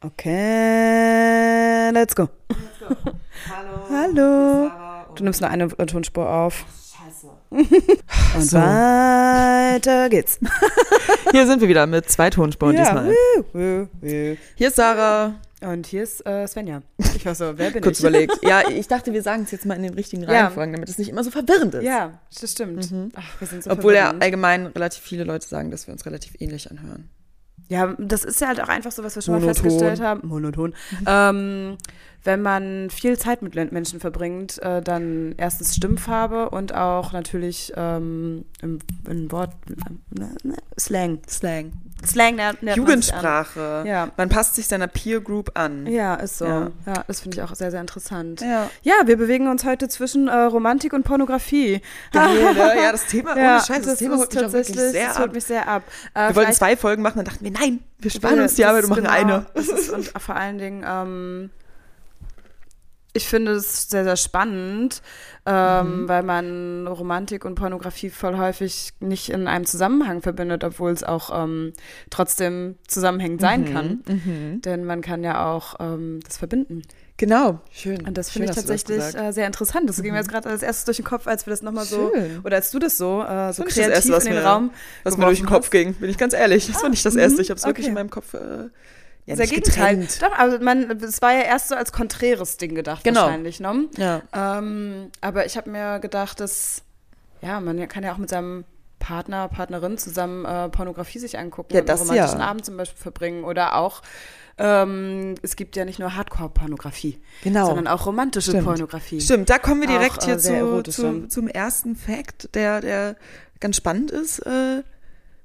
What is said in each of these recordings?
Okay, let's go. Hallo. Hallo. Sarah und Du nimmst nur eine Tonspur auf. Scheiße. Und so. weiter geht's. Hier sind wir wieder mit zwei Tonspuren diesmal. Woo, woo. Hier ist Sarah. Und hier ist äh, Svenja. Ich war so, wer bin Kurz ich? überlegt. Ja, ich dachte, wir sagen es jetzt mal in den richtigen Ja. Reihenfolgen, damit es nicht immer so verwirrend ist. Ja, das stimmt. Ach, wir sind so Obwohl ja verwirrend. allgemein relativ viele Leute sagen, dass wir uns relativ ähnlich anhören. Ja, das ist ja halt auch einfach so, was wir schon mal Monoton. festgestellt haben. Monoton. Ähm, wenn man viel Zeit mit Menschen verbringt, äh, dann erstens Stimmfarbe und auch natürlich ähm, im, im Wort äh, ne, Slang. Slang. Slang man sich Jugendsprache. Ja. Man passt sich seiner Peer Group an. Ja, ist so. Ja, Ja. das finde ich auch sehr, sehr interessant. Ja. Ja, wir bewegen uns heute zwischen äh, Romantik und Pornografie. Geil, ne? Ja, das Thema, ohne Ja, Scheiß, das, Thema ist holt mich tatsächlich- sehr das holt ab. mich sehr ab. Äh, Wir wollten zwei Folgen machen, dann dachten wir, nein, wir sparen uns die das Arbeit und machen genau, eine. Das ist, und vor allen Dingen, ähm, ich finde es sehr, sehr spannend, ähm, Mhm. weil man Romantik und Pornografie voll häufig nicht in einem Zusammenhang verbindet, obwohl es auch ähm, trotzdem zusammenhängend sein kann. Mhm. Denn man kann ja auch ähm, das verbinden. Genau, schön. Und das finde ich tatsächlich äh, sehr interessant. Das ging mir jetzt gerade als erstes durch den Kopf, als wir das nochmal so, oder als du das so, äh, so nicht das kreativ Erste, was in den mir- Raum was mir durch den Kopf hast. ging, bin ich ganz ehrlich. Das war nicht das Erste. Ich habe es wirklich okay. in meinem Kopf äh, ja, Sehr Gegenteil. Doch, also man, es war ja erst so als konträres Ding gedacht Genau. wahrscheinlich, ne? Ja. Ähm, aber ich habe mir gedacht, dass, ja, man kann ja auch mit seinem Partner, Partnerin zusammen äh, Pornografie sich angucken Ja, und einen romantischen ja. Abend zum Beispiel verbringen. Oder auch, ähm, es gibt ja nicht nur Hardcore-Pornografie, Genau. sondern auch romantische Stimmt. Pornografie. Stimmt, da kommen wir direkt Auch, äh, hier sehr zu, zu, zum ersten Fact, der, der ganz spannend ist. Äh,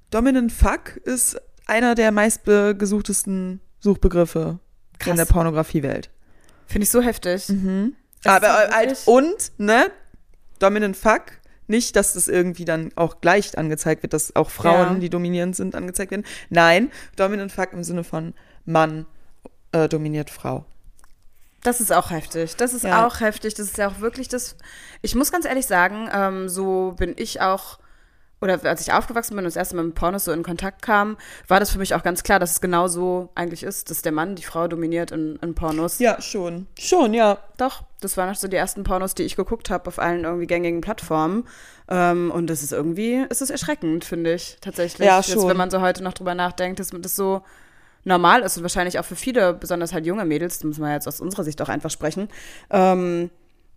Dominant Fuck ist einer der meistgesuchtesten Suchbegriffe in Krass. der Pornografiewelt. Finde ich so heftig. Mhm. Aber halt, und, ne, Dominant Fuck, nicht, dass das irgendwie dann auch gleich angezeigt wird, dass auch Frauen, Ja. die dominierend sind, angezeigt werden. Nein, Dominant Fuck im Sinne von Mann äh, dominiert Frau. Das ist auch heftig. Das ist Ja. auch heftig. Das ist ja auch wirklich das. Ich muss ganz ehrlich sagen, ähm, so bin ich auch. Oder als ich aufgewachsen bin und das erste Mal mit Pornos so in Kontakt kam, war das für mich auch ganz klar, dass es genau so eigentlich ist, dass der Mann die Frau dominiert in, in Pornos. Ja, schon. Schon, ja. Doch, das waren auch so die ersten Pornos, die ich geguckt habe auf allen irgendwie gängigen Plattformen. Ähm, und das ist irgendwie, es ist erschreckend, finde ich, tatsächlich. Ja, Jetzt, schon. wenn man so heute noch drüber nachdenkt, dass das so normal ist und wahrscheinlich auch für viele, besonders halt junge Mädels, da müssen wir jetzt aus unserer Sicht auch einfach sprechen, ähm,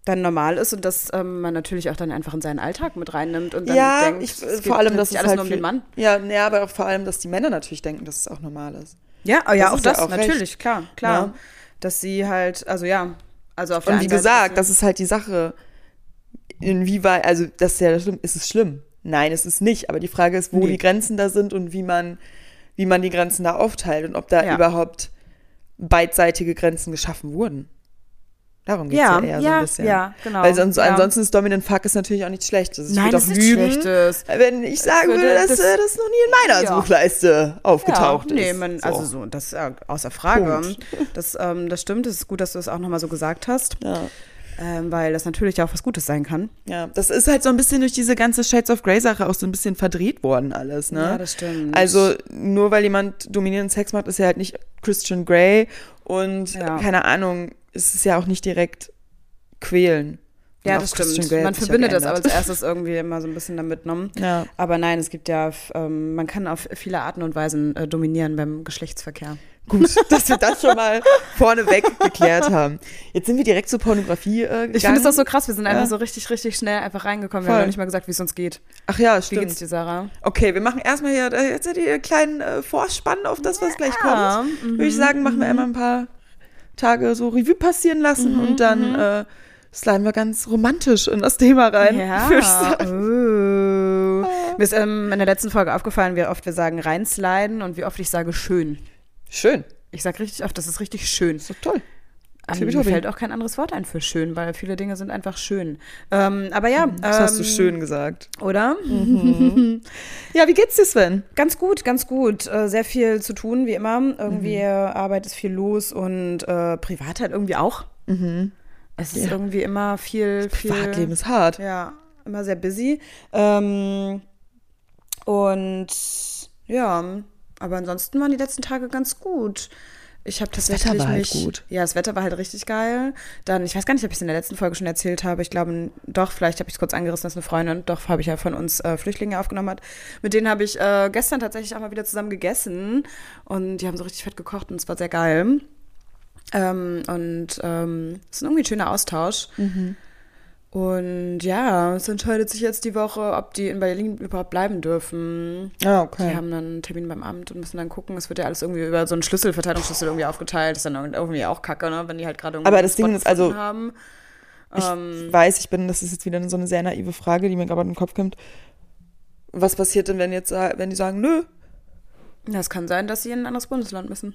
dann normal ist und dass ähm, man natürlich auch dann einfach in seinen Alltag mit reinnimmt und dann ja, denkt, ich, es vor geht allem, dass es alles halt nur um den Mann. Ja, nee, aber auch vor allem, dass die Männer natürlich denken, dass es auch normal ist. Ja, oh, ja, Das auch ist ja das, auch natürlich, recht. klar, klar. Ja. Dass sie halt, also ja, also auf der Und wie Seite, gesagt, dass das ist halt die Sache, inwieweit, also das ist ja schlimm, ist es schlimm? Nein, es ist nicht, aber die Frage ist, wo Nee. die Grenzen da sind und wie man, wie man die Grenzen da aufteilt und ob da Ja. überhaupt beidseitige Grenzen geschaffen wurden. Darum geht es ja, ja, eher so ja, ein bisschen. ja, genau. Weil sonst, ja. ansonsten ist Dominant Fuck ist natürlich auch nichts Schlechtes. Ich Nein, würde das auch lügen, Schlechtes. wenn ich sagen würde dass das- das noch nie in meiner Ja. Suchleiste aufgetaucht nee, ist. Man, So. also so, das äh, außer Frage. Punkt. Das, ähm, das stimmt. Es ist gut, dass du es auch nochmal so gesagt hast, ja. ähm, weil das natürlich auch was Gutes sein kann. Ja, das ist halt so ein bisschen durch diese ganze Shades of Grey Sache auch so ein bisschen verdreht worden alles, ne? Ja, das stimmt. Also nur weil jemand dominierenden Sex macht, ist er halt nicht Christian Grey und Ja. keine Ahnung, es ist ja auch nicht direkt quälen. Ja, das stimmt. Man verbindet das aber als erstes irgendwie immer so ein bisschen damit, ne? Ja. Aber nein, es gibt ja, ähm, man kann auf viele Arten und Weisen äh, dominieren beim Geschlechtsverkehr. Gut, dass wir das schon mal vorneweg geklärt haben. Jetzt sind wir direkt zur Pornografie äh, gegangen. Ich finde es auch so krass, wir sind einfach Ja. so richtig, richtig schnell einfach reingekommen. Wir Voll. haben noch nicht mal gesagt, wie es uns geht. Ach ja, Wie stimmt. geht's dir, Sarah? Okay, wir machen erstmal hier äh, jetzt die kleinen äh, Vorspann auf das, was gleich Ja, kommt. mhm, Würde ich sagen, machen wir einmal ein paar Tage so Revue passieren lassen Mhm, und dann äh, sliden wir ganz romantisch in das Thema rein. Ja. sagen. Oh. Mir ist ähm, in der letzten Folge aufgefallen, wie oft wir sagen reinsliden und wie oft ich sage schön. Schön. Ich sage richtig oft, das ist richtig schön. Ist doch toll. Ähm, Tibi mir fällt auch kein anderes Wort ein für schön, weil viele Dinge sind einfach schön. Ähm, aber ja, Das hast du ähm, schön gesagt. Oder? Ja, wie geht's dir, Sven? Ganz gut, ganz gut. Äh, sehr viel zu tun, wie immer. Irgendwie äh, Arbeit ist viel los und äh, privat halt irgendwie auch. Es ist Ja. irgendwie immer viel, viel. Privatleben ist hart. Ja, immer sehr busy. Ähm, und ja, aber ansonsten waren die letzten Tage ganz gut. Ich habe Das tatsächlich Wetter war halt mich, gut. Ja, das Wetter war halt richtig geil. Dann, ich weiß gar nicht, ob ich es in der letzten Folge schon erzählt habe. Ich glaube, doch, vielleicht habe ich es kurz angerissen, dass eine Freundin, doch, habe ich ja von uns äh, Flüchtlinge aufgenommen hat. Mit denen habe ich äh, gestern tatsächlich auch mal wieder zusammen gegessen. Und die haben so richtig fett gekocht und es war sehr geil. Ähm, und ähm, es ist irgendwie ein schöner Austausch. Und ja, es entscheidet sich jetzt die Woche, ob die in Berlin überhaupt bleiben dürfen. Ah, okay. Die haben dann einen Termin beim Amt und müssen dann gucken. Es wird ja alles irgendwie über so einen Schlüssel, Verteilungsschlüssel irgendwie aufgeteilt. ist dann irgendwie auch kacke, ne? Wenn die halt gerade irgendwie Aber das Ding ist also- haben. Ich Ähm, weiß, ich bin, das ist jetzt wieder so eine sehr naive Frage, die mir gerade in den Kopf kommt. Was passiert denn, wenn jetzt, wenn die sagen, nö, ja, es kann sein, dass sie in ein anderes Bundesland müssen.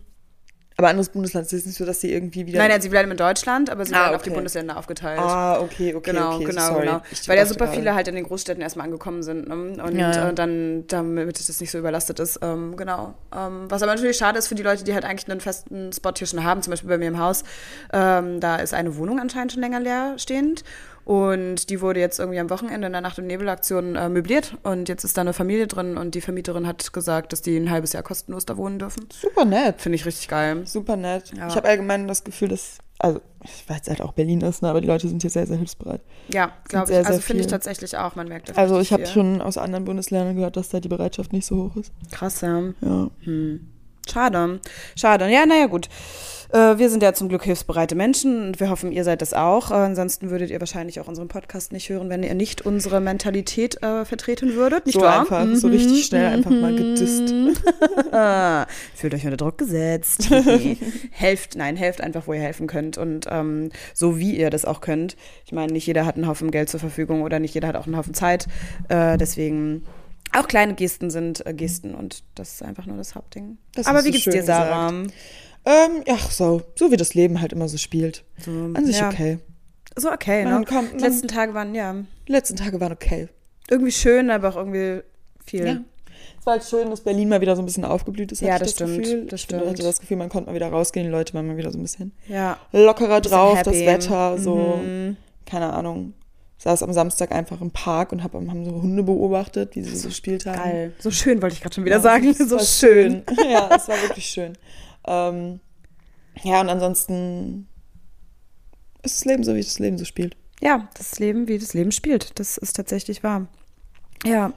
Aber anderes Bundesland es ist nicht so, dass sie irgendwie wieder. Nein, nein, sie bleiben in Deutschland, aber sie Ah, werden auf die okay. Bundesländer aufgeteilt. Ah, okay, okay, Genau, okay, genau, sorry. genau. Ich Weil ja super viele halt in den Großstädten erstmal angekommen sind. Ne? Und Ja, ja. Äh, dann, damit das nicht so überlastet ist. Ähm, genau. Ähm, was aber natürlich schade ist für die Leute, die halt eigentlich einen festen Spot hier schon haben. Zum Beispiel bei mir im Haus. Ähm, da ist eine Wohnung anscheinend schon länger leer stehend. Und die wurde jetzt irgendwie am Wochenende in der Nacht- und Nebelaktion äh, möbliert. Und jetzt ist da eine Familie drin. Und die Vermieterin hat gesagt, dass die ein halbes Jahr kostenlos da wohnen dürfen. Super nett. Finde ich richtig geil. Super nett. Ja. Ich habe allgemein das Gefühl, dass, also, ich weiß halt auch Berlin ist, ne, aber die Leute sind hier sehr, sehr hilfsbereit. Ja, glaube sehr, ich. Also sehr finde ich tatsächlich auch. Man merkt das Also ich habe schon aus anderen Bundesländern gehört, dass da die Bereitschaft nicht so hoch ist. Krass, ja. Ja. Schade. Schade. Ja, naja, gut. Äh, wir sind ja zum Glück hilfsbereite Menschen und wir hoffen, ihr seid das auch. Äh, ansonsten würdet ihr wahrscheinlich auch unseren Podcast nicht hören, wenn ihr nicht unsere Mentalität äh, vertreten würdet. Nicht so wahr? einfach, so richtig schnell einfach mal gedisst. Ah, fühlt euch unter Druck gesetzt. helft, nein, helft einfach, wo ihr helfen könnt und ähm, so wie ihr das auch könnt. Ich meine, nicht jeder hat einen Haufen Geld zur Verfügung oder nicht jeder hat auch einen Haufen Zeit. Äh, deswegen auch kleine Gesten sind äh, Gesten und das ist einfach nur das Hauptding. Das Aber wie geht's dir, Sarah? Ähm, ja, so, so wie das Leben halt immer so spielt. So, An sich ja. okay. So okay, Man ne? kommt- Die man- letzten Tage waren ja Die letzten Tage waren okay. irgendwie schön, aber auch irgendwie viel. Ja. Es war halt schön, dass Berlin mal wieder so ein bisschen aufgeblüht ist. Ja, hatte das ich stimmt, Gefühl. das Ich hatte stimmt. das Gefühl, man konnte mal wieder rausgehen, die Leute waren mal wieder so ein bisschen Ja. lockerer Bisschen drauf, happy. das Wetter, so, Mhm. keine Ahnung. Saß am Samstag einfach im Park und hab, haben so Hunde beobachtet, wie sie so gespielt haben. Geil. So schön wollte ich gerade schon wieder Ja, sagen. So war schön. ja, es war wirklich schön. Ähm, ja, und ansonsten ist das Leben so, wie das Leben so spielt. Ja, das Leben, wie das Leben spielt. Das ist tatsächlich wahr. Ja.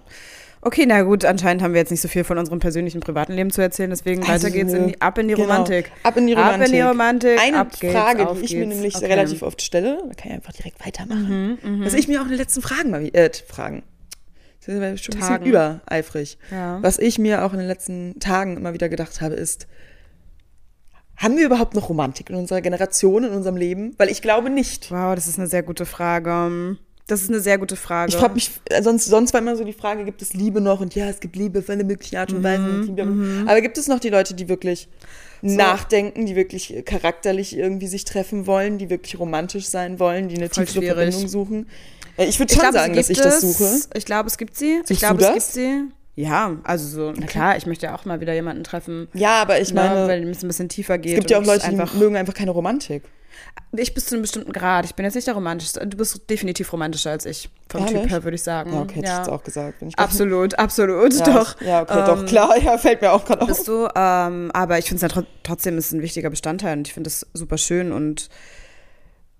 Okay, na gut, anscheinend haben wir jetzt nicht so viel von unserem persönlichen privaten Leben zu erzählen, deswegen Also, weiter geht's in die, ab in die genau. Romantik. Ab in die Romantik. Ab in die Romantik. Eine geht's, Frage, auf die ich mir geht's. nämlich Okay. relativ oft stelle, da kann ich einfach direkt weitermachen. Mhm, Was ich mir auch in den letzten Fragen mal, äh, Fragen. Ist ja schon ein Tagen. bisschen übereifrig. Ja. Was ich mir auch in den letzten Tagen immer wieder gedacht habe, ist, haben wir überhaupt noch Romantik in unserer Generation, in unserem Leben? Weil ich glaube nicht. Wow, das ist eine sehr gute Frage. Das ist eine sehr gute Frage. Ich frage mich, äh, sonst, sonst war immer so die Frage, gibt es Liebe noch? Und ja, es gibt Liebe auf alle möglichen Art und Mhm, Weisen. und Liebe. Aber gibt es noch die Leute, die wirklich nachdenken, die wirklich charakterlich irgendwie sich treffen wollen, die wirklich romantisch sein wollen, die eine Voll tiefere schwierig. Verbindung suchen? Äh, Ich würde Ich schon glaube, sagen, sie dass ich gibt das es. suche. Ich glaube, es gibt sie. ich Suchst glaube, du es gibt sie. Ja, also so, na klar, ich möchte ja auch mal wieder jemanden treffen. Ja, aber ich ne, meine, weil es ein bisschen tiefer geht. es gibt ja auch Leute, einfach. die mögen einfach keine Romantik. Ich bis zu einem bestimmten Grad. Ich bin jetzt nicht der romantischste. Du bist definitiv romantischer als ich. Vom Ehrlich? Typ her, würde ich sagen. Ja, okay, hätte ich jetzt auch gesagt. Absolut, absolut, ja, doch. Ja, okay, Ähm, doch, klar. Ja, fällt mir auch gerade auf. Bist du, ähm, aber ich finde es ja tro trotzdem ist ein wichtiger Bestandteil und ich finde es super schön und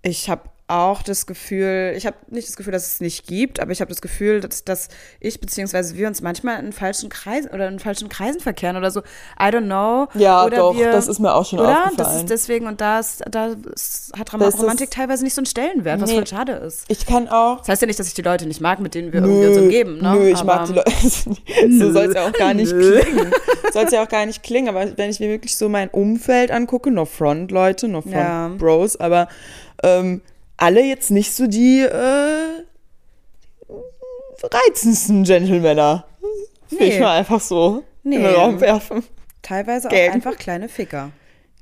ich habe auch das Gefühl, ich habe nicht das Gefühl, dass es nicht gibt, aber ich habe das Gefühl, dass, dass ich beziehungsweise wir uns manchmal in falschen Kreisen oder in falschen Kreisen verkehren oder so. I don't know. Ja, oder doch, wir, das ist mir auch schon oder? aufgefallen. Das ist deswegen und da, ist, da ist, hat Rom Das ist- Romantik teilweise nicht so einen Stellenwert, was Nee. voll schade ist. Ich kann auch. Das heißt ja nicht, dass ich die Leute nicht mag, mit denen wir irgendwie uns umgeben. Ne? Nö, ich aber, mag die Leute. so soll es ja auch gar nicht Nö. klingen. Soll es ja auch gar nicht klingen, aber wenn ich mir wirklich so mein Umfeld angucke, no front, Leute, no front Ja. Bros, aber ähm, alle jetzt nicht so die äh, reizendsten Gentlemänner. Will Nee. ich mal einfach so Nee. in den Raum werfen. Teilweise auch Gang. einfach kleine Ficker,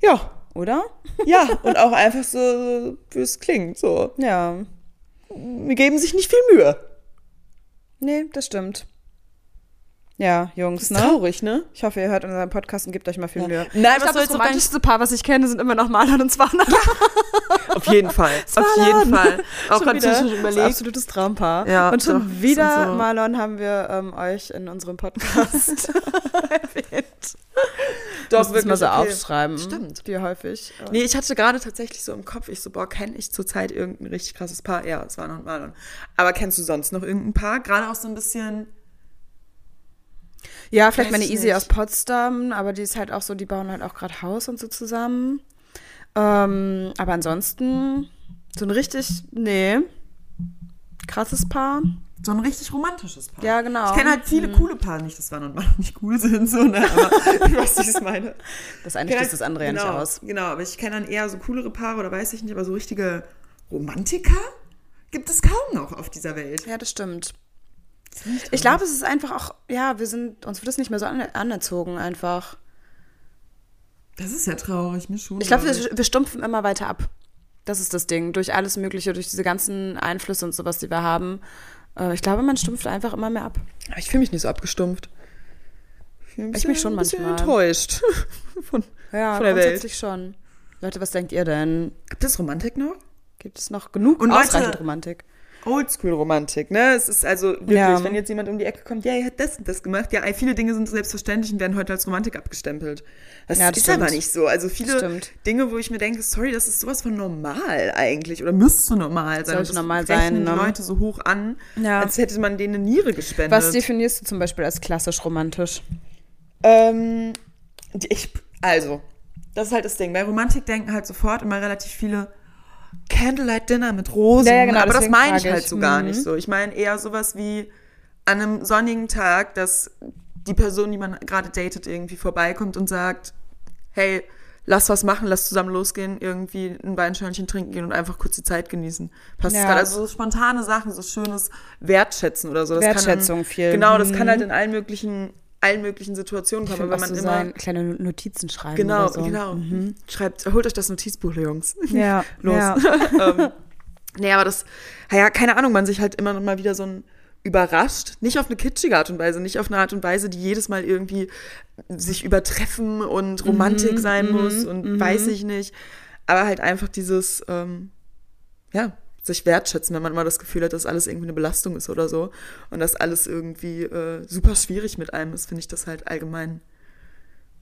Ja, oder? ja, und auch einfach so, wie es klingt, so. Ja. Wir geben sich nicht viel Mühe. Nee, das stimmt. Ja, Jungs, Ist ne? traurig, ne? Ich hoffe, ihr hört unseren Podcast und gebt euch mal viel Ja. Mühe. Nein, ich was glaube, das romantischste Paar, was ich kenne, sind immer noch Marlon und Swana. Auf jeden Fall. Auf jeden Fall. Auch Schon wieder schon das überlegt. absolutes Traumpaar. Ja, und schon doch, wieder, so- Marlon, haben wir ähm, euch in unserem Podcast erwähnt. Doch, Müssen es mal so okay. aufschreiben. Stimmt. Wie häufig. Nee, ich hatte gerade tatsächlich so im Kopf, ich so, boah, kenne ich zurzeit irgendein richtig krasses Paar? Ja, es war noch Marlon. Aber kennst du sonst noch irgendein Paar? Gerade auch so ein bisschen. Ja, vielleicht Weiß meine Easy nicht. aus Potsdam, aber die ist halt auch so, die bauen halt auch gerade Haus und so zusammen. Ähm, aber ansonsten so ein richtig, nee, krasses Paar. So ein richtig romantisches Paar. Ja, genau. Ich kenne halt viele coole Paare, nicht, dass Mann und Mann nicht cool sind, so, ne? Aber du weißt, wie ich es meine. Das eine schließt das andere ja genau, nicht aus. Genau, aber ich kenne dann eher so coolere Paare oder weiß ich nicht, aber so richtige Romantiker gibt es kaum noch auf dieser Welt. Ja, das stimmt. Ich glaube, es ist einfach auch, ja, wir sind, uns wird es nicht mehr so an, anerzogen einfach. Das ist ja traurig, mir schon. Ich glaube, wir, wir stumpfen immer weiter ab. Das ist das Ding. Durch alles Mögliche, durch diese ganzen Einflüsse und sowas, die wir haben. Äh, ich glaube, man stumpft einfach immer mehr ab. Aber ich fühle mich nicht so abgestumpft. Ich, fühl Ich mich schon ein bisschen manchmal. enttäuscht von, Ja, von der Welt. grundsätzlich schon. Leute, was denkt ihr denn? Gibt es Romantik noch? Gibt es noch genug Und Leute- ausreichend Romantik? Oldschool-Romantik, ne? Es ist also wirklich, Ja. wenn jetzt jemand um die Ecke kommt, ja, er hat das und das gemacht. Ja, viele Dinge sind selbstverständlich und werden heute als Romantik abgestempelt. Das, Ja, das ist stimmt. aber nicht so. Also viele Stimmt. Dinge, wo ich mir denke, sorry, das ist sowas von normal eigentlich oder müsste normal sein. Sollte normal sein, ne? Leute so hoch an, Ja. als hätte man denen eine Niere gespendet. Was definierst du zum Beispiel als klassisch romantisch? Ähm, ich, also, das ist halt das Ding. Bei Romantik denken halt sofort immer relativ viele Candlelight Dinner mit Rosen. Ja, ja, genau, aber das meine ich halt so gar Mhm. nicht so. Ich meine eher sowas wie an einem sonnigen Tag, dass die Person, die man gerade datet, irgendwie vorbeikommt und sagt, hey, lass was machen, lass zusammen losgehen, irgendwie ein Weinschörnchen trinken gehen und einfach kurz die Zeit genießen. Passt Ja. gerade. Also so spontane Sachen, so schönes Wertschätzen oder so. Das Wertschätzung kann viel. Genau, das kann Mhm. halt in allen möglichen, allen möglichen Situationen Aber auch wenn so man immer sein, kleine Notizen schreiben Genau, oder so. genau. Mhm. Schreibt, holt euch das Notizbuch, Jungs. Ja, Los. Ja. ähm, nee, aber das, ja, keine Ahnung, man sich halt immer noch mal wieder so ein überrascht, nicht auf eine kitschige Art und Weise, nicht auf eine Art und Weise, die jedes Mal irgendwie sich übertreffen und Romantik sein mhm, muss und mhm. weiß ich nicht, aber halt einfach dieses, ähm, ja, sich wertschätzen, wenn man immer das Gefühl hat, dass alles irgendwie eine Belastung ist oder so und dass alles irgendwie äh, super schwierig mit einem ist, finde ich das halt allgemein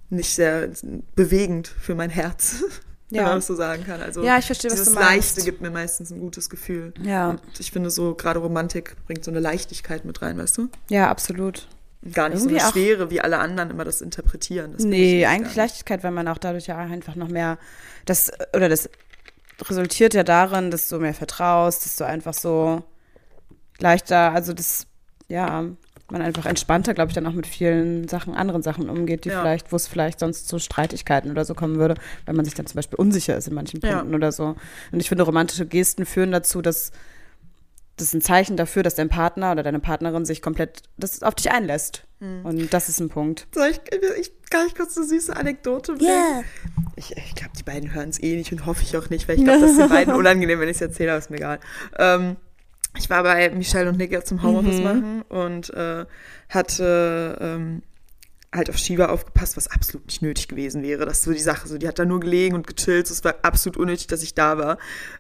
nicht sehr bewegend für mein Herz, wenn Ja. man das so sagen kann. Also Ja, ich verstehe, was du meinst. Leichte gibt mir meistens ein gutes Gefühl. Ja. Und ich finde so, gerade Romantik bringt so eine Leichtigkeit mit rein, weißt du? ja, absolut. Gar nicht Irgendwie so eine Schwere, wie alle anderen immer das interpretieren. Das Nee, eigentlich. Leichtigkeit, weil man auch dadurch ja einfach noch mehr, das, oder das resultiert ja darin, dass du mehr vertraust, dass du einfach so leichter, also das, ja, man einfach entspannter, glaube ich, dann auch mit vielen Sachen, anderen Sachen umgeht, die Ja. vielleicht, wo es vielleicht sonst zu Streitigkeiten oder so kommen würde, wenn man sich dann zum Beispiel unsicher ist in manchen Ja. Punkten oder so. Und ich finde, romantische Gesten führen dazu, dass das ist ein Zeichen dafür, dass dein Partner oder deine Partnerin sich komplett das auf dich einlässt. Hm. Und das ist ein Punkt. Soll ich, ich kann ich kurz eine süße Anekdote bringen? Ich, ich glaube, die beiden hören es eh nicht und hoffe ich auch nicht, weil ich glaube, das ist den beiden unangenehm, wenn ich es erzähle, aber ist mir egal. Ähm, ich war bei Michelle und Nick ja zum Homeoffice Mhm. machen und äh, hatte ähm, halt auf Shiva aufgepasst, was absolut nicht nötig gewesen wäre. Das ist so die Sache. So, die hat da nur gelegen und gechillt. Es war absolut unnötig, dass ich da war.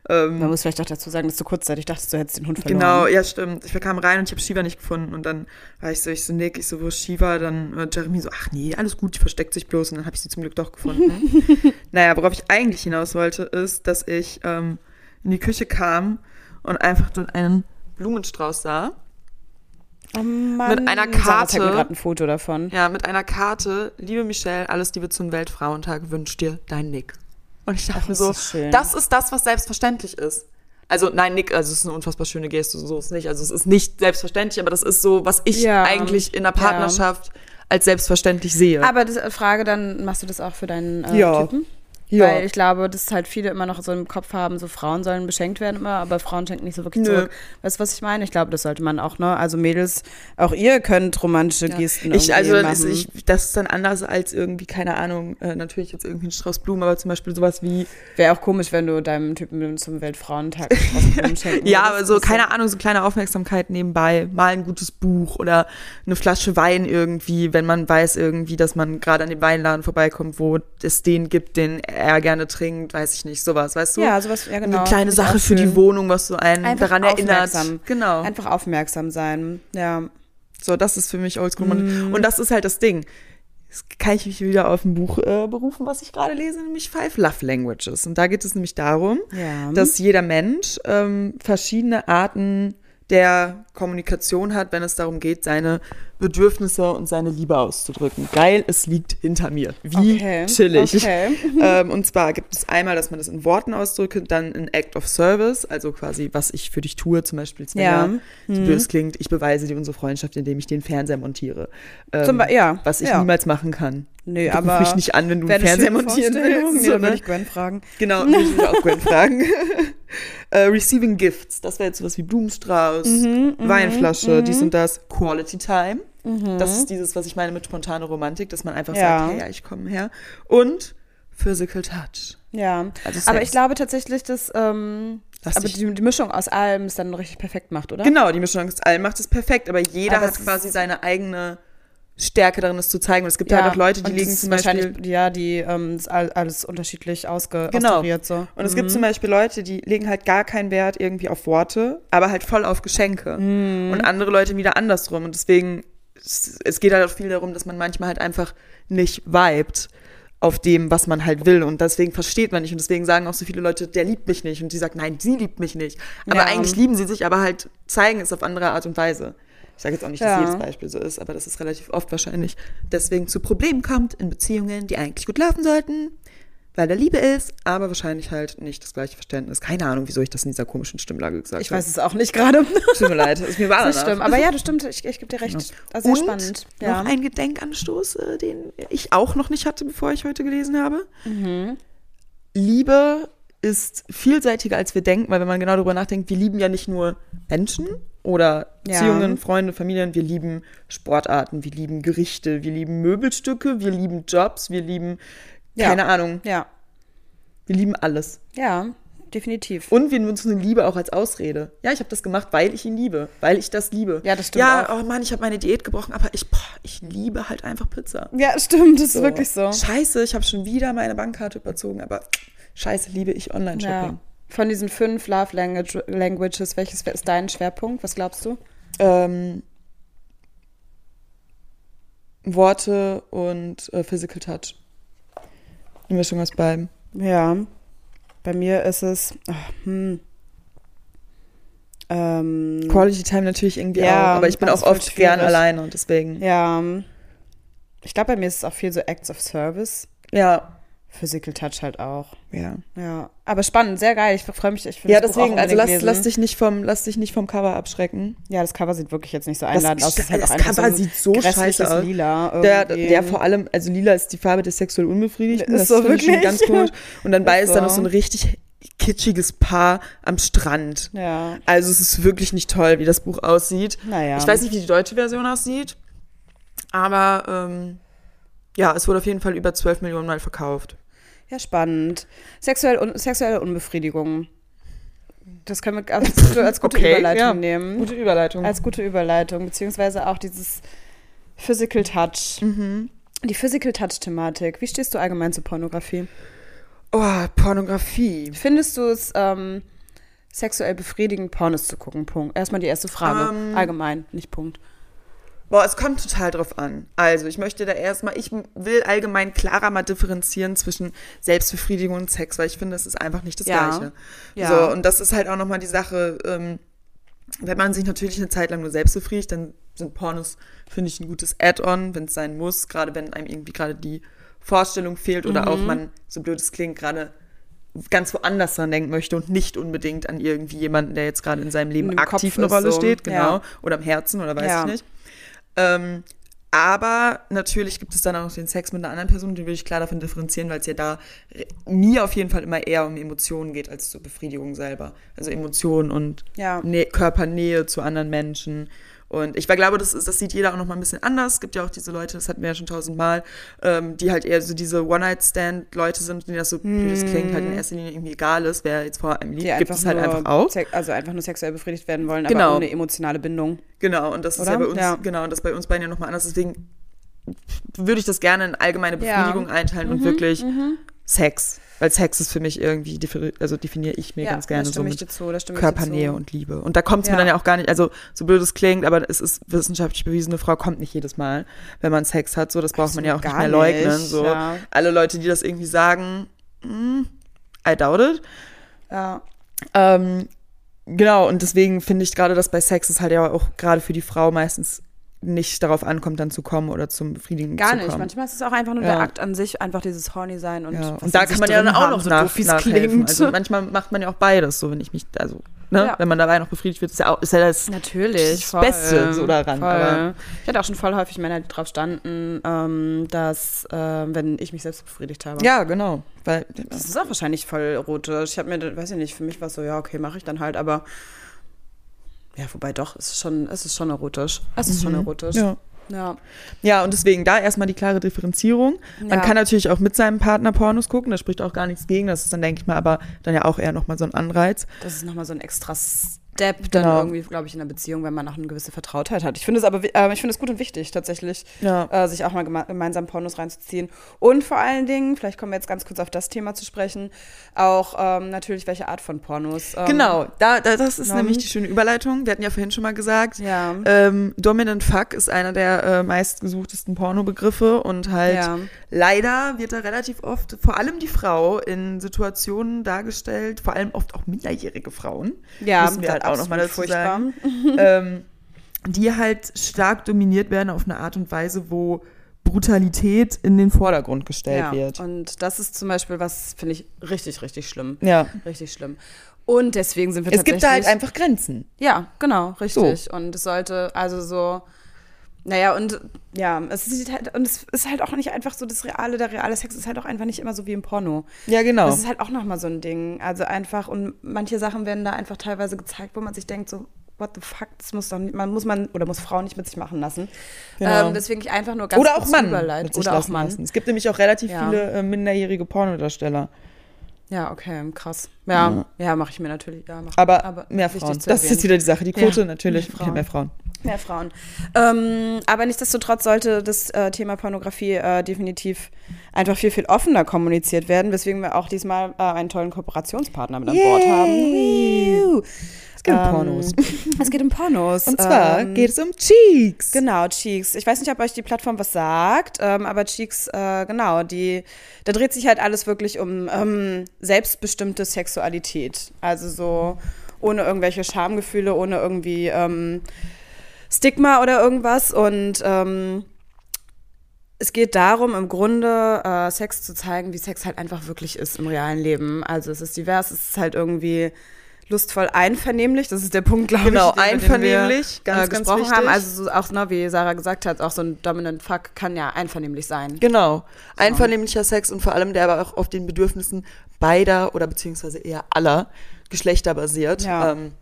Ähm, Man muss vielleicht auch dazu sagen, dass du kurzzeitig dachtest, du hättest den Hund verloren. Genau, ja, stimmt. Ich kam rein und ich habe Shiva nicht gefunden. Und dann war ich so, ich so, Nick, ich so, wo ist Shiva? Dann äh, Jeremy so, ach nee, alles gut, die versteckt sich bloß. Und dann habe ich sie zum Glück doch gefunden. naja, worauf ich eigentlich hinaus wollte, ist, dass ich ähm, in die Küche kam und einfach dort einen Blumenstrauß sah. Oh Mann. Mit einer Sarah zeigt mir Karte. gerade ein Foto davon. Ja, mit einer Karte, liebe Michelle, alles Liebe zum Weltfrauentag, wünscht dir dein Nick. Und ich dachte Ach, mir ist so, das schön. das ist das, was selbstverständlich ist. Also nein, Nick, also es ist eine unfassbar schöne Geste, so ist es nicht. Also es ist nicht selbstverständlich, aber das ist so, was ich Ja, eigentlich in der ja. Partnerschaft als selbstverständlich sehe. Aber das äh, Frage, dann machst du das auch für deinen äh, Ja. Typen? Ja. Weil ich glaube, dass halt viele immer noch so im Kopf haben, so Frauen sollen beschenkt werden immer, aber Frauen schenken nicht so wirklich Nö. zurück. Weißt du, was ich meine? Ich glaube, das sollte man auch, ne? Also Mädels, auch ihr könnt romantische Gesten Ich, also machen. ich, das ist dann anders als irgendwie, keine Ahnung, äh, natürlich jetzt irgendwie ein Strauß Blumen, aber zum Beispiel sowas wie, Wäre auch komisch, wenn du deinem Typen zum Weltfrauentag was Blumen schenken ja, würdest. aber so, keine Ahnung, so kleine Aufmerksamkeit nebenbei, mal ein gutes Buch oder eine Flasche Wein irgendwie, wenn man weiß irgendwie, dass man gerade an dem Weinladen vorbeikommt, wo es den gibt, den er gerne trinkt, weiß ich nicht, sowas, weißt du? Ja, sowas, ja genau. Eine kleine Sache für die. Wohnung, was so einen Einfach daran erinnert. aufmerksam. Genau. Einfach aufmerksam sein. Ja. So, das ist für mich Oldschool. Mhm. Und das ist halt das Ding. Jetzt kann ich mich wieder auf ein Buch äh, berufen, was ich gerade lese, nämlich Five Love Languages. Und da geht es nämlich darum, Ja. dass jeder Mensch ähm, verschiedene Arten der Kommunikation hat, wenn es darum geht, seine Bedürfnisse und seine Liebe auszudrücken. Geil, es liegt hinter mir. Wie Okay, chillig. okay. ähm, und zwar gibt es einmal, dass man das in Worten ausdrücke, dann in Act of Service, also quasi, was ich für dich tue, zum Beispiel, Ja. Svenja, so blöd es klingt, ich beweise dir unsere Freundschaft, indem ich den Fernseher montiere. Ähm, Zum ja, Was ich ja. niemals machen kann. Nee, Du aber. ruf mich nicht an, wenn du einen eine Fernseher montieren willst. Nee, so, dann würde ne? ich Gwen fragen. Genau, würde ich auch Gwen fragen. Äh, receiving Gifts, das wäre jetzt sowas wie Blumenstrauß, Mhm, Weinflasche, dies und das. Quality Time, das ist dieses, was ich meine mit spontaner Romantik, dass man einfach Mhm. Ja. sagt, hey, ja, ich komme her. Und Physical Touch. Ja. Also aber ich glaube tatsächlich, dass. Ähm, Lass aber die, die Mischung aus allem ist dann richtig perfekt macht, oder? Genau, die Mischung aus allem macht es perfekt, aber jeder Aber hat es quasi seine eigene Stärke darin, es zu zeigen. Und es gibt halt auch Leute, die legen ist zum Beispiel ja, die ähm, ist all- alles unterschiedlich ausge Genau. so. Und es gibt zum Beispiel Leute, die legen halt gar keinen Wert irgendwie auf Worte, aber halt voll auf Geschenke. Und andere Leute wieder andersrum. Und deswegen, es, es geht halt auch viel darum, dass man manchmal halt einfach nicht vibet auf dem, was man halt will. Und deswegen versteht man nicht. Und deswegen sagen auch so viele Leute, der liebt mich nicht. Und die sagt, nein, sie liebt mich nicht. Aber Ja. eigentlich lieben sie sich, aber halt zeigen es auf andere Art und Weise. Ich sage jetzt auch nicht, dass Ja. jedes Beispiel so ist, aber das ist relativ oft wahrscheinlich deswegen zu Problemen kommt in Beziehungen, die eigentlich gut laufen sollten, weil da Liebe ist, aber wahrscheinlich halt nicht das gleiche Verständnis. Keine Ahnung, wieso ich das in dieser komischen Stimmlage gesagt Ich habe. weiß es auch nicht gerade. Tut mir leid, ist mir wahr Das stimmt. Aber ja, das stimmt. Ich, ich gebe dir recht. Also sehr Und spannend. Ja. noch ein Gedenkanstoß, äh, den ich auch noch nicht hatte, bevor ich heute gelesen habe. Mhm. Liebe ist vielseitiger, als wir denken, weil wenn man genau darüber nachdenkt, wir lieben ja nicht nur Menschen oder Ja. Beziehungen, Freunde, Familien, wir lieben Sportarten, wir lieben Gerichte, wir lieben Möbelstücke, wir lieben Jobs, wir lieben, Ja. keine Ahnung, ja. wir lieben alles. Ja, definitiv. Und wir nutzen Liebe auch als Ausrede. Ja, ich habe das gemacht, weil ich ihn liebe, weil ich das liebe. Ja, das stimmt Ja, auch. oh Mann, ich habe meine Diät gebrochen, aber ich, boah, ich liebe halt einfach Pizza. Ja, stimmt. Das ist So. wirklich so. Scheiße, ich habe schon wieder meine Bankkarte überzogen, aber scheiße, liebe ich Ja. Von diesen fünf Love Language Languages, welches ist dein Schwerpunkt? Was glaubst du? Ähm, Worte und äh, Physical Touch. Eine Mischung aus beiden. Ja. Bei mir ist es. ach, hm. Ähm, Quality Time natürlich irgendwie Ja, auch, aber ich bin auch oft gern schwierig. alleine und deswegen. ja. Ich glaube, bei mir ist es auch viel so Acts of Service. Ja, Physical Touch halt auch. ja. Ja. Aber spannend, sehr geil. Ich freue mich. Ich Ja, das deswegen, also lass, lesen. lass, dich nicht vom, lass dich nicht vom Cover abschrecken. Ja, das Cover sieht wirklich jetzt nicht so Das, einladend aus. Ist halt das Cover so sieht so scheiße aus. Lila. Der, irgendwie. der vor allem, also lila ist die Farbe des sexuell Unbefriedigten. Ist das so ich schon wirklich? ganz komisch. Und dann bei Ist ist da noch so. so ein richtig kitschiges Paar am Strand. Ja. Also es ist wirklich nicht toll, wie das Buch aussieht. Naja. Ich weiß nicht, wie die deutsche Version aussieht, aber ähm, ja, es wurde auf jeden Fall über 12 Millionen Mal verkauft. Ja, spannend. Sexuell un sexuelle Unbefriedigung. Das können wir als gute, als gute Okay, Überleitung ja. nehmen. Gute Überleitung. Als gute Überleitung, beziehungsweise auch dieses Physical Touch. mhm. Die Physical Touch-Thematik. Wie stehst du allgemein zur Pornografie? Oh, Pornografie. Findest du es ähm, sexuell befriedigend, Pornos zu gucken? Punkt. Erstmal die erste Frage. Ähm. allgemein, nicht Punkt. Boah, es kommt total drauf an. Also, ich möchte da erstmal, ich will allgemein klarer mal differenzieren zwischen Selbstbefriedigung und Sex, weil ich finde, das ist einfach nicht das Ja. Gleiche. Ja. So, und das ist halt auch nochmal die Sache, ähm, wenn man sich natürlich eine Zeit lang nur selbst befriedigt, dann sind Pornos, finde ich, ein gutes Add-on, wenn es sein muss, gerade wenn einem irgendwie gerade die Vorstellung fehlt oder Mhm. auch man, so blöd es klingt, gerade ganz woanders dran denken möchte und nicht unbedingt an irgendwie jemanden, der jetzt gerade in seinem Leben Im Kopf aktiv eine Rolle so, steht, genau, ja. oder am Herzen oder weiß Ja. ich nicht. Ähm, Aber natürlich gibt es dann auch noch den Sex mit einer anderen Person, den will ich klar davon differenzieren, weil es ja da mir auf jeden Fall immer eher um Emotionen geht als zur Befriedigung selber. Also Emotionen und Ja. Nä Körpernähe zu anderen Menschen. Und ich glaube, das, ist, das sieht jeder auch noch mal ein bisschen anders. Es gibt ja auch diese Leute, das hatten wir ja schon tausendmal, ähm, die halt eher so diese One-Night-Stand-Leute sind, denen das so, wie das klingt, halt in erster Linie irgendwie egal ist, wer jetzt vor einem liegt. Die Gibt es halt einfach auch. Also einfach nur sexuell befriedigt werden wollen, Genau. aber ohne emotionale Bindung. Genau, und das ist Oder? ja bei uns, Ja. genau, und das ist bei uns beiden ja nochmal anders. Deswegen würde ich das gerne in allgemeine Ja. Befriedigung einteilen Mhm, und wirklich Sex. Weil Sex ist für mich irgendwie, also definiere ich mir ganz gerne so mit zu, Körpernähe und Liebe. Und da kommt es mir Ja. dann ja auch gar nicht, also so blöd es klingt, aber es ist wissenschaftlich bewiesen, eine Frau kommt nicht jedes Mal, wenn man Sex hat. So, das braucht man ja auch nicht Absolut mehr gar leugnen. nicht, So. ja. Alle Leute, die das irgendwie sagen, mm, I doubt it. Ja. Ähm, genau, und deswegen finde ich gerade, dass bei Sex es halt ja auch gerade für die Frau meistens nicht darauf ankommt, dann zu kommen oder zum Befriedigen Gar zu nicht. kommen. Manchmal ist es auch einfach nur Ja. der Akt an sich, einfach dieses Horny sein und ja. Und da kann man ja dann auch noch so nach, doof, klingt. Also manchmal macht man ja auch beides, so wenn ich mich, also, ne, Ja. wenn man dabei noch befriedigt wird, ist ja auch, ist ja das Natürlich, voll, Beste so daran. Aber ich hatte auch schon voll häufig Männer, die drauf standen, ähm, dass, ähm, wenn ich mich selbst befriedigt habe. ja, genau. Weil, Das ist auch wahrscheinlich voll erotisch. Ich habe mir, weiß ich nicht, für mich war es so, ja, okay, mache ich dann halt, aber ja, wobei doch, es ist schon, es ist schon erotisch. Es ist schon erotisch. Mhm. ja. Ja. Ja, und deswegen da erstmal die klare Differenzierung. Man Ja. kann natürlich auch mit seinem Partner Pornos gucken, da spricht auch gar nichts gegen. Das ist dann, denke ich mal, aber dann ja auch eher nochmal so ein Anreiz. Das ist nochmal so ein extra Step dann Genau. irgendwie, glaube ich, in einer Beziehung, wenn man auch eine gewisse Vertrautheit hat. Ich finde es aber, äh, ich finde es gut und wichtig, tatsächlich, Ja. äh, sich auch mal geme gemeinsam Pornos reinzuziehen. Und vor allen Dingen, vielleicht kommen wir jetzt ganz kurz auf das Thema zu sprechen, auch ähm, natürlich, welche Art von Pornos. Ähm, Genau, da, da, das ist nämlich die schöne Überleitung. Wir hatten ja vorhin schon mal gesagt, Ja. ähm, Dominant Fuck ist einer der äh, meistgesuchtesten Pornobegriffe und halt Ja. leider wird da relativ oft, vor allem die Frau, in Situationen dargestellt, vor allem oft auch minderjährige Frauen, Ja, müssen wir halt auch nochmal dazu sagen, ähm, die halt stark dominiert werden auf eine Art und Weise, wo Brutalität in den Vordergrund gestellt Ja, wird. und das ist zum Beispiel was, finde ich, richtig, richtig schlimm. Ja. Richtig schlimm. Und deswegen sind wir Es tatsächlich... gibt da halt einfach Grenzen. Ja, genau, richtig. Und es sollte also so, naja, und ja, es sieht halt, und es ist halt auch nicht einfach so das Reale, der reale Sex ist halt auch einfach nicht immer so wie im Porno. Ja, genau. Das ist halt auch nochmal so ein Ding. Also einfach, und manche Sachen werden da einfach teilweise gezeigt, wo man sich denkt, so, what the fuck, das muss doch nicht, man muss man, oder muss Frauen nicht mit sich machen lassen. Genau. Ähm, deswegen ich einfach nur ganz Oder auch Mann überleiten. mit sich Oder auch Mann. lassen. Es gibt nämlich auch relativ Ja. viele äh, minderjährige Pornodarsteller. Ja, okay, krass. Ja, ja, mache ich mir natürlich. Ja, mach, Aber, mehr wichtig Frauen. zu Das ist jetzt wieder die Sache. Die Quote Ja, natürlich, mehr Frauen. mehr Frauen. Mehr Frauen. Ähm, aber nichtsdestotrotz sollte das äh, Thema Pornografie äh, definitiv einfach viel, viel offener kommuniziert werden, weswegen wir auch diesmal äh, einen tollen Kooperationspartner mit an Bord haben. Woo. Es geht um Ähm, Pornos. Es geht um Pornos. Und zwar ähm, geht es um Cheeks. Genau, Cheeks. Ich weiß nicht, ob euch die Plattform was sagt, ähm, aber Cheeks, äh, genau, die, da dreht sich halt alles wirklich um ähm, selbstbestimmte Sexualität. Also so ohne irgendwelche Schamgefühle, ohne irgendwie ähm, Stigma oder irgendwas. Und ähm, es geht darum, im Grunde äh, Sex zu zeigen, wie Sex halt einfach wirklich ist im realen Leben. Also es ist divers, es ist halt irgendwie lustvoll einvernehmlich. Das ist der Punkt, glaube Genau, ich. den einvernehmlich, wir, ganz, äh, ganz gesprochen wichtig. haben. Also so auch, ne, wie Sarah gesagt hat, auch so ein Dominant Fuck kann ja einvernehmlich sein. Genau. Einvernehmlicher Sex und vor allem der aber auch auf den Bedürfnissen beider oder beziehungsweise eher aller Geschlechter basiert. Ja. Ähm,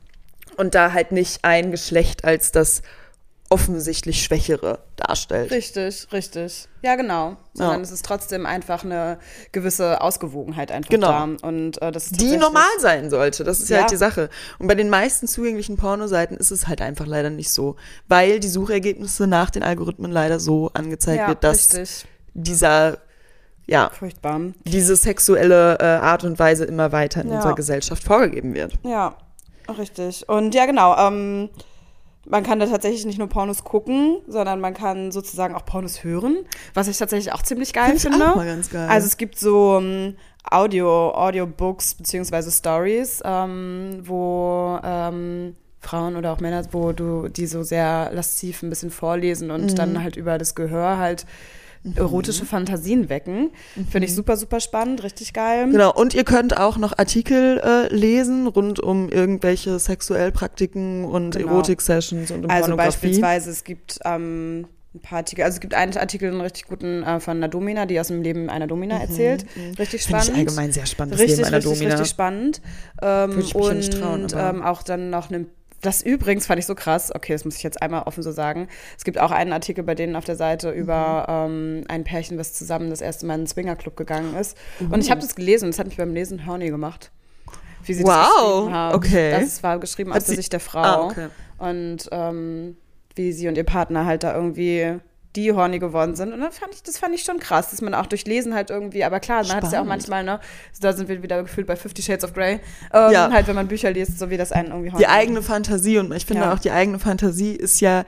und da halt nicht ein Geschlecht als das offensichtlich Schwächere darstellt. Richtig, richtig. Ja, genau. Sondern Ja. es ist trotzdem einfach eine gewisse Ausgewogenheit einfach Genau. da. Und äh, das ist Die normal sein sollte. Das ist ja. Ja. halt die Sache. Und bei den meisten zugänglichen Pornoseiten ist es halt einfach leider nicht so, weil die Suchergebnisse nach den Algorithmen leider so angezeigt Ja, wird, dass richtig. dieser ja, Furchtbar. diese sexuelle äh, Art und Weise immer weiter in unserer Gesellschaft vorgegeben wird. Ja, richtig. Und ja, genau. Ähm, man kann da tatsächlich nicht nur Pornos gucken, sondern man kann sozusagen auch Pornos hören, was ich tatsächlich auch ziemlich geil Find finde. auch mal ganz geil. Also es gibt so ähm, Audio, Audiobooks beziehungsweise Stories, ähm, wo ähm, Frauen oder auch Männer, wo du die so sehr lasziv ein bisschen vorlesen und Mhm. dann halt über das Gehör halt erotische Fantasien wecken. Finde ich super, super spannend, richtig geil. Genau, und ihr könnt auch noch Artikel äh, lesen rund um irgendwelche Sexuellpraktiken und Genau. Erotik-Sessions und um Also beispielsweise, es gibt ähm, ein paar Artikel. Also es gibt einen Artikel, einen richtig guten äh, von einer Domina, die aus dem Leben einer Domina erzählt. Richtig Finde spannend. ich allgemein sehr spannend, das richtig, Leben einer richtig, Domina. richtig spannend. Ähm, Würde ich mich ja und nicht trauen, aber- ähm, auch dann noch eine das übrigens fand ich so krass, okay, das muss ich jetzt einmal offen so sagen. Es gibt auch einen Artikel bei denen auf der Seite über ähm, ein Pärchen, was zusammen das erste Mal in den Swingerclub gegangen ist. Und ich habe das gelesen und es hat mich beim Lesen horny gemacht. Wie sie das Wow, geschrieben haben. okay. Das war geschrieben aus der Sicht der Frau. Ah, okay. Und ähm, wie sie und ihr Partner halt da irgendwie die horny geworden sind. Und dann fand ich, das fand ich schon krass, dass man auch durch Lesen halt irgendwie, aber klar, man hat es ja auch manchmal, ne, da sind wir wieder gefühlt bei Fifty Shades of Grey, ähm, Ja. halt, wenn man Bücher liest, so wie das einen irgendwie horny die eigene Fantasie und ich finde Ja. auch die eigene Fantasie ist ja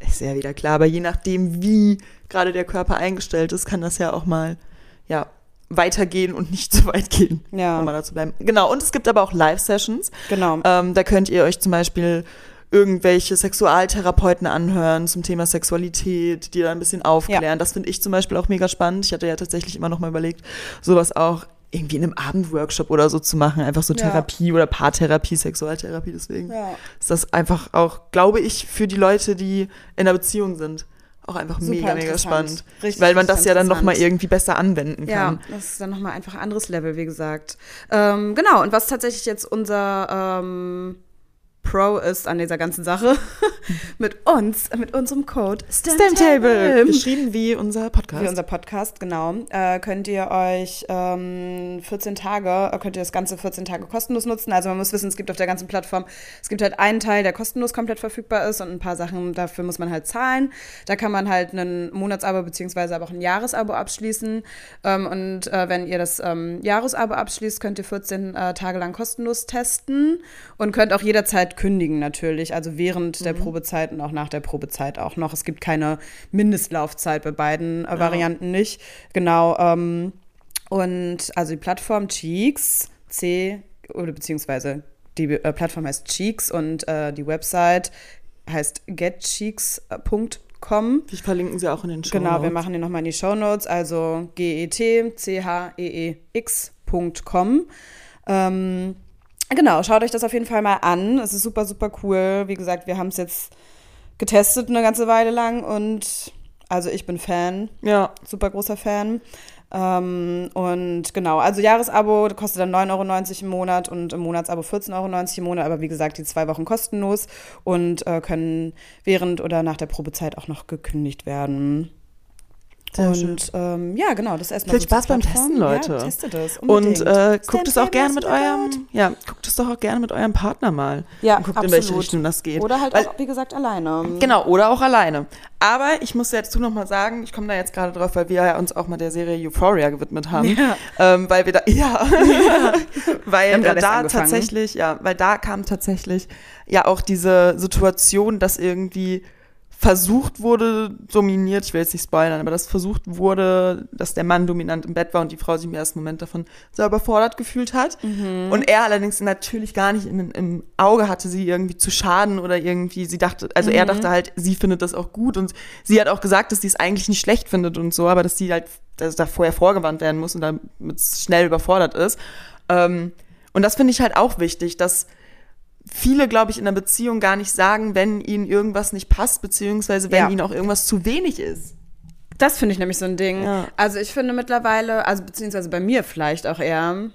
ist ja wieder klar, aber je nachdem wie gerade der Körper eingestellt ist, kann das ja auch mal ja weitergehen und nicht zu weit gehen, Ja. um mal dazu bleiben. Genau und es gibt aber auch Live-Sessions. Genau. Ähm, da könnt ihr euch zum Beispiel irgendwelche Sexualtherapeuten anhören zum Thema Sexualität, die da ein bisschen aufklären. Das finde ich zum Beispiel auch mega spannend. Ich hatte ja tatsächlich immer noch mal überlegt, sowas auch irgendwie in einem Abendworkshop oder so zu machen. Einfach so Ja. Therapie oder Paartherapie, Sexualtherapie. Deswegen Ja. ist das einfach auch, glaube ich, für die Leute, die in einer Beziehung sind, auch einfach Super mega, mega spannend. Richtig, weil man das ja dann noch mal interessant. irgendwie besser anwenden Ja, kann. das ist dann nochmal einfach ein anderes Level, wie gesagt. Ähm, genau, und was tatsächlich jetzt unser ähm, Pro ist an dieser ganzen Sache, mit uns, mit unserem Code Stamtable, geschrieben wie unser Podcast. Wie unser Podcast, genau. Äh, könnt ihr euch ähm, 14 Tage, äh, könnt ihr das Ganze 14 Tage kostenlos nutzen. Also man muss wissen, es gibt auf der ganzen Plattform, es gibt halt einen Teil, der kostenlos komplett verfügbar ist und ein paar Sachen, dafür muss man halt zahlen. Da kann man halt ein Monatsabo beziehungsweise aber auch ein Jahresabo abschließen. Ähm, und äh, wenn ihr das ähm, Jahresabo abschließt, könnt ihr 14 äh, Tage lang kostenlos testen und könnt auch jederzeit kündigen natürlich. Also während der Probezeit und auch nach der Probezeit auch noch. Es gibt keine Mindestlaufzeit bei beiden äh, Varianten nicht. Genau. Ähm, und also die Plattform Cheeks, C oder beziehungsweise die äh, Plattform heißt Cheeks und äh, die Website heißt getcheeks.com. Ich verlinken sie auch in den Show Genau, wir machen die nochmal in die Show Notes, also E G-E-T-C-H-E-E-X.com. Ähm, genau, schaut euch das auf jeden Fall mal an. Es ist super, super cool. Wie gesagt, wir haben es jetzt getestet eine ganze Weile lang und also ich bin Fan, Ja, super großer Fan. Ähm, und genau, also Jahresabo kostet dann 9,90 Euro im Monat und im Monatsabo 14,90 Euro im Monat, aber wie gesagt, die zwei Wochen kostenlos und äh, können während oder nach der Probezeit auch noch gekündigt werden. Sehr und ähm, ja, genau, das erstmal Viel so Spaß beim. Testen, Leute. Ja, testet es. Und äh, guckt es auch gerne mit eurem, ja, guckt es doch auch gerne mit eurem Partner mal. Ja, und guckt, in welche absolut. Richtung das geht. Oder halt Weil, auch, wie gesagt, alleine. Genau, oder auch alleine. Aber ich muss dazu noch mal sagen, ich komme da jetzt gerade drauf, weil wir ja uns auch mal der Serie Euphoria gewidmet haben. Ja. Ähm, weil wir da, ja, weil Wir gerade erst da angefangen. tatsächlich, ja, weil da kam tatsächlich ja auch diese Situation, dass irgendwie versucht wurde, dominiert, ich will jetzt nicht spoilern, aber dass versucht wurde, dass der Mann dominant im Bett war und die Frau sich im ersten Moment davon sehr überfordert gefühlt hat. Mhm. Und er allerdings natürlich gar nicht in, im Auge hatte, sie irgendwie zu schaden oder irgendwie, sie dachte, also Mhm. er dachte halt, sie findet das auch gut und sie hat auch gesagt, dass sie es eigentlich nicht schlecht findet und so, aber dass sie halt, dass da vorher vorgewarnt werden muss und damit schnell überfordert ist. Ähm, und das finde ich halt auch wichtig, dass viele, glaube ich, in einer Beziehung gar nicht sagen, wenn ihnen irgendwas nicht passt, beziehungsweise wenn Ja. ihnen auch irgendwas zu wenig ist. Das finde ich nämlich so ein Ding. Ja. Also ich finde mittlerweile, also beziehungsweise bei mir vielleicht auch eher,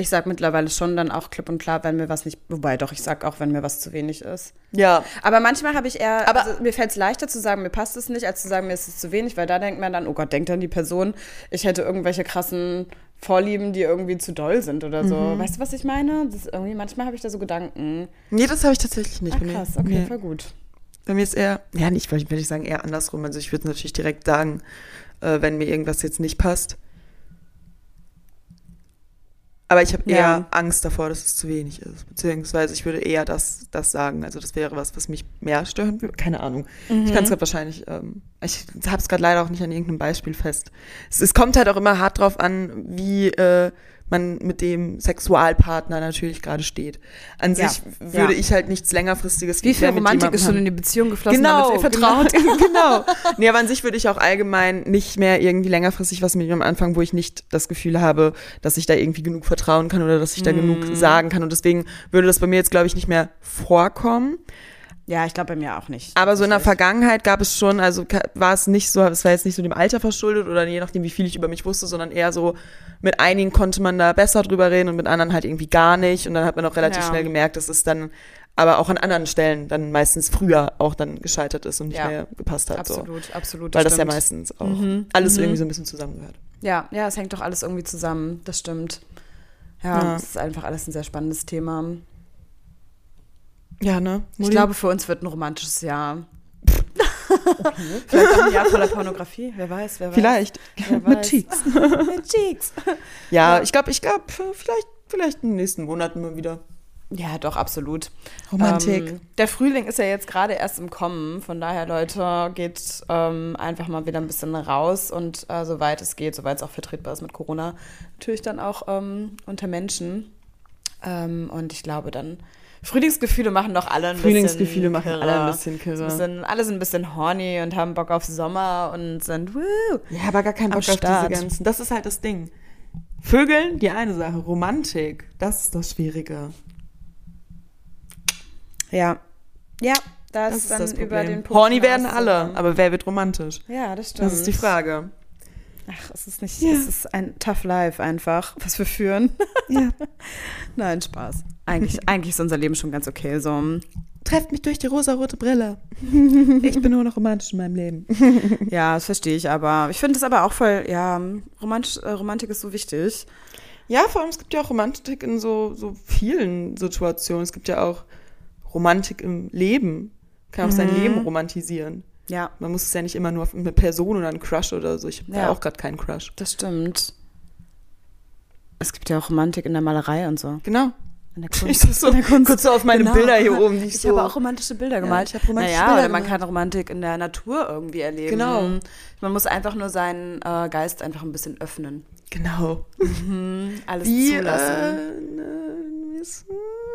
ich sag mittlerweile schon dann auch klipp und klar, wenn mir was nicht, wobei doch, ich sag auch, wenn mir was zu wenig ist. Ja. Aber manchmal habe ich eher, Aber- also mir fällt es leichter zu sagen, mir passt es nicht, als zu sagen, mir ist es zu wenig, weil da denkt man dann, oh Gott, denkt dann die Person, ich hätte irgendwelche krassen Vorlieben, die irgendwie zu doll sind oder so. Mhm. Weißt du, was ich meine? Das ist irgendwie, manchmal habe ich da so Gedanken. Nee, das habe ich tatsächlich nicht. Ah, krass, okay, Nee. voll gut. Bei mir ist eher, ja, nicht, würde ich sagen, eher andersrum. Also ich würde natürlich direkt sagen, äh, wenn mir irgendwas jetzt nicht passt. Aber ich habe eher Ja. Angst davor, dass es zu wenig ist. Beziehungsweise ich würde eher das, das sagen. Also das wäre was, was mich mehr stören würde. Keine Ahnung. Ich kann es gerade wahrscheinlich, ähm, ich habe es gerade leider auch nicht an irgendeinem Beispiel fest. Es, es kommt halt auch immer hart drauf an, wie äh, man mit dem Sexualpartner natürlich gerade steht. An Ja. sich würde Ja. ich halt nichts längerfristiges Wie viel Romantik ist schon in die Beziehung geflossen, Genau, damit ihr vertraut? Genau. genau. Nee, aber an sich würde ich auch allgemein nicht mehr irgendwie längerfristig was mit jemandem anfangen, wo ich nicht das Gefühl habe, dass ich da irgendwie genug vertrauen kann oder dass ich da genug Mhm. sagen kann. Und deswegen würde das bei mir jetzt, glaube ich, nicht mehr vorkommen. Ja, ich glaube bei mir auch nicht. Aber so in der. Vergangenheit gab es schon, also war es nicht so, es war jetzt nicht so dem Alter verschuldet oder je nachdem, wie viel ich über mich wusste, sondern eher so, mit einigen konnte man da besser drüber reden und mit anderen halt irgendwie gar nicht. Und dann hat man auch relativ Ja. schnell gemerkt, dass es dann aber auch an anderen Stellen dann meistens früher auch dann gescheitert ist und nicht Ja. mehr gepasst hat. So. Absolut, absolut. Weil das ja meistens auch Mhm. alles Mhm. irgendwie so ein bisschen zusammengehört. Ja, ja, es hängt doch alles irgendwie zusammen. Das stimmt. Ja, Ja. es ist einfach alles ein sehr spannendes Thema. Ja, ne? Ich glaube, für uns wird ein romantisches Jahr. Vielleicht auch ein Jahr voller Pornografie. Wer weiß, wer weiß. Vielleicht. Wer Mit weiß. Cheeks. Mit Cheeks. Ja, Ja. ich glaube, ich glaube, vielleicht, vielleicht in den nächsten Monaten mal wieder. Ja, doch, absolut. Romantik. Ähm, der Frühling ist ja jetzt gerade erst im Kommen. Von daher, Leute, geht ähm, einfach mal wieder ein bisschen raus und äh, soweit es geht, soweit es auch vertretbar ist mit Corona, natürlich dann auch ähm, unter Menschen. Ähm, und ich glaube dann, Frühlingsgefühle machen doch alle ein Frühlingsgefühle bisschen machen alle ein bisschen kirre. bisschen, alle sind ein bisschen horny und haben Bock auf Sommer und sind, woo. Ja, aber gar keinen Bock auf diese ganzen. Das ist halt das Ding. Vögeln, die eine Sache. Romantik, das ist das Schwierige. Ja. Ja, das, ist dann das über den Punkt Horny werden alle, aber wer wird romantisch? Ja, das stimmt. Das ist die Frage. Ach, es ist nicht, Ja. es ist ein tough life einfach, was wir führen. Ja. Nein, Spaß. Eigentlich, eigentlich ist unser Leben schon ganz okay. So. Trefft mich durch die rosarote Brille. Ich bin nur noch romantisch in meinem Leben. Ja, das verstehe ich aber. Ich finde es aber auch voll, ja, romantisch, äh, Romantik ist so wichtig. Ja, vor allem, es gibt ja auch Romantik in so, so vielen Situationen. Es gibt ja auch Romantik im Leben. Kann auch sein Mhm. Leben romantisieren. Ja, Man muss es ja nicht immer nur auf eine Person oder einen Crush oder so. Ich habe Ja. ja auch gerade keinen Crush. das stimmt. Es gibt ja auch Romantik in der Malerei und so. Genau. In der Ich Kunst. das so, In der Kunst. kurz so auf meine Genau. Bilder hier oben. Ich Ich so, habe auch romantische Bilder gemalt. ich habe romantische naja, Bilder oder man kann Romantik in der Natur irgendwie erleben. Genau. Man muss einfach nur seinen äh, Geist einfach ein bisschen öffnen. Genau. Alles Wie, äh, zulassen. ne, was,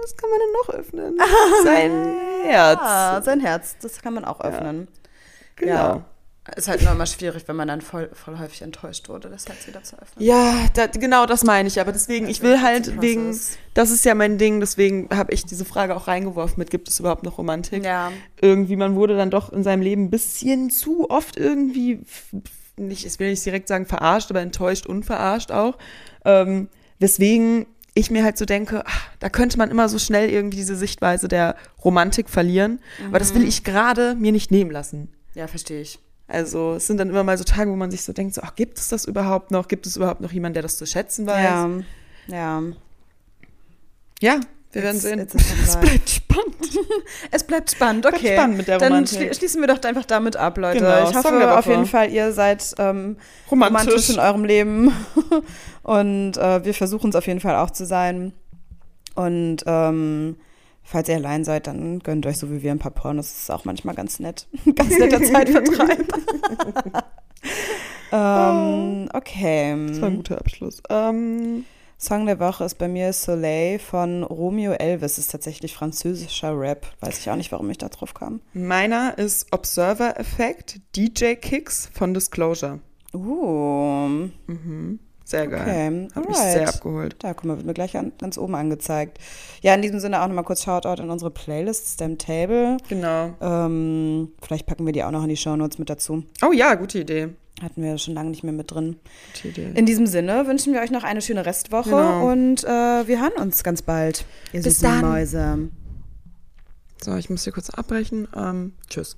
was kann man denn noch öffnen? Sein Herz. Ah, sein Herz, das kann man auch öffnen. Genau. Ja. Ist halt nur immer schwierig, wenn man dann voll, voll häufig enttäuscht wurde, das Herz wieder zu öffnen. Ja, da, genau das meine ich. Aber deswegen, ich will halt wegen, das ist ja mein Ding, deswegen habe ich diese Frage auch reingeworfen mit, gibt es überhaupt noch Romantik? Ja, Irgendwie, man wurde dann doch in seinem Leben ein bisschen zu oft irgendwie, nicht, ich will nicht direkt sagen verarscht, aber enttäuscht und verarscht auch. Ähm, weswegen ich mir halt so denke, ach, da könnte man immer so schnell irgendwie diese Sichtweise der Romantik verlieren. Aber das will ich gerade mir nicht nehmen lassen. Ja, verstehe ich. Also es sind dann immer mal so Tage, wo man sich so denkt, so, ach, gibt es das überhaupt noch? Gibt es überhaupt noch jemanden, der das zu schätzen weiß? Ja, ja. Ja, wir werden It's- sehen. Es bleibt spannend. Es bleibt spannend, okay. spannend mit der Dann schli schließen wir doch einfach damit ab, Leute. Genau, ich hoffe auf jeden Fall, ihr seid ähm, Romantisch. romantisch in eurem Leben. Und äh, wir versuchen es auf jeden Fall auch zu sein. Und ähm, falls ihr allein seid, dann gönnt euch so wie wir ein paar Pornos. Das ist auch manchmal ganz nett. ganz netter Zeitvertreib. ähm, okay. Das war ein guter Abschluss. Ähm, Song der Woche ist bei mir Soleil von Romeo Elvis. Ist tatsächlich französischer Rap. Weiß ich auch nicht, warum ich da drauf kam. meiner ist Observer Effect, DJ Kicks von Disclosure. Uh, Sehr geil. okay. Hat mich Alright. sehr abgeholt. Da, guck mal, wird mir gleich an, ganz oben angezeigt. Ja, in diesem Sinne auch nochmal kurz Shoutout in unsere Playlist Stem Table. Genau. Ähm, vielleicht packen wir die auch noch in die Shownotes mit dazu. Oh ja, gute Idee. Hatten wir schon lange nicht mehr mit drin. Gute Idee. In diesem Sinne wünschen wir euch noch eine schöne Restwoche Genau. und äh, wir hören uns ganz bald. Ihr Bis süßen dann. Mäuse. So, ich muss hier kurz abbrechen. Ähm, tschüss.